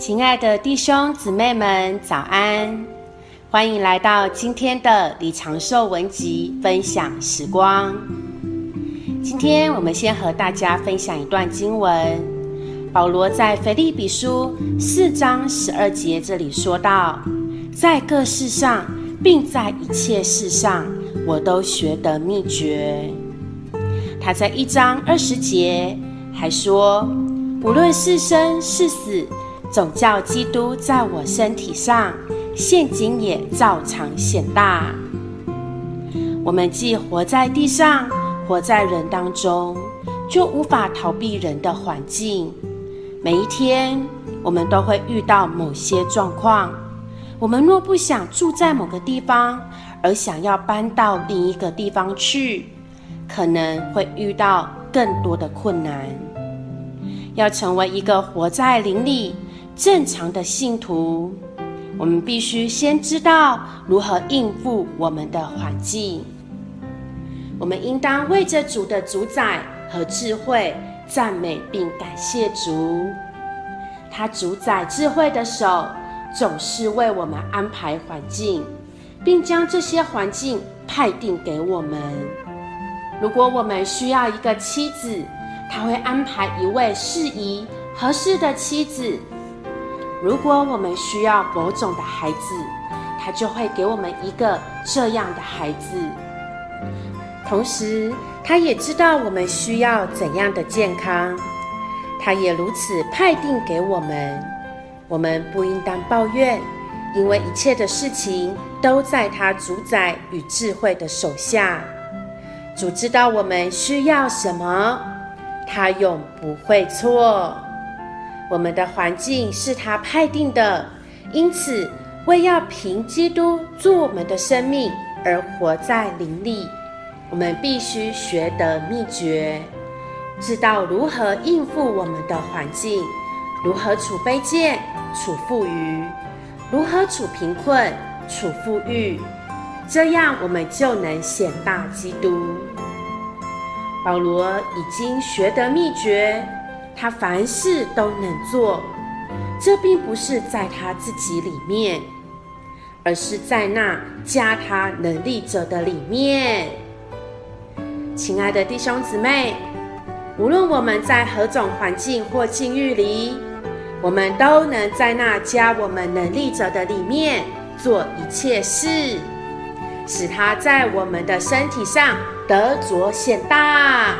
亲爱的弟兄姊妹们，早安！欢迎来到今天的李长寿文集分享时光。今天我们先和大家分享一段经文。保罗在腓立比书四章十二节这里说道：“在各事上，并在一切事上，我都学得秘诀。”他在一章二十节还说：“无论是生是死。”总叫基督在我身体上，陷阱也照常显大。我们既活在地上，活在人当中，就无法逃避人的环境。每一天，我们都会遇到某些状况。我们若不想住在某个地方，而想要搬到另一个地方去，可能会遇到更多的困难。要成为一个活在灵里，正常的信徒，我们必须先知道如何应付我们的环境。我们应当为着主的主宰和智慧赞美并感谢主。他主宰智慧的手总是为我们安排环境，并将这些环境派定给我们。如果我们需要一个妻子，他会安排一位适宜合适的妻子。如果我们需要某种的孩子，他就会给我们一个这样的孩子。同时，他也知道我们需要怎样的健康，他也如此派定给我们。我们不应当抱怨，因为一切的事情都在他主宰与智慧的手下。主知道我们需要什么，他永不会错。我们的环境是他派定的，因此为要凭基督做我们的生命而活在灵里，我们必须学得秘诀，知道如何应付我们的环境，如何处卑贱，处富余，如何处贫困，处富裕，这样我们就能显大基督。保罗已经学得秘诀。他凡事都能做，这并不是在他自己里面，而是在那加他能力者的里面。亲爱的弟兄姊妹，无论我们在何种环境或境遇里，我们都能在那加我们能力者的里面做一切事，使他在我们的身体上得着显大。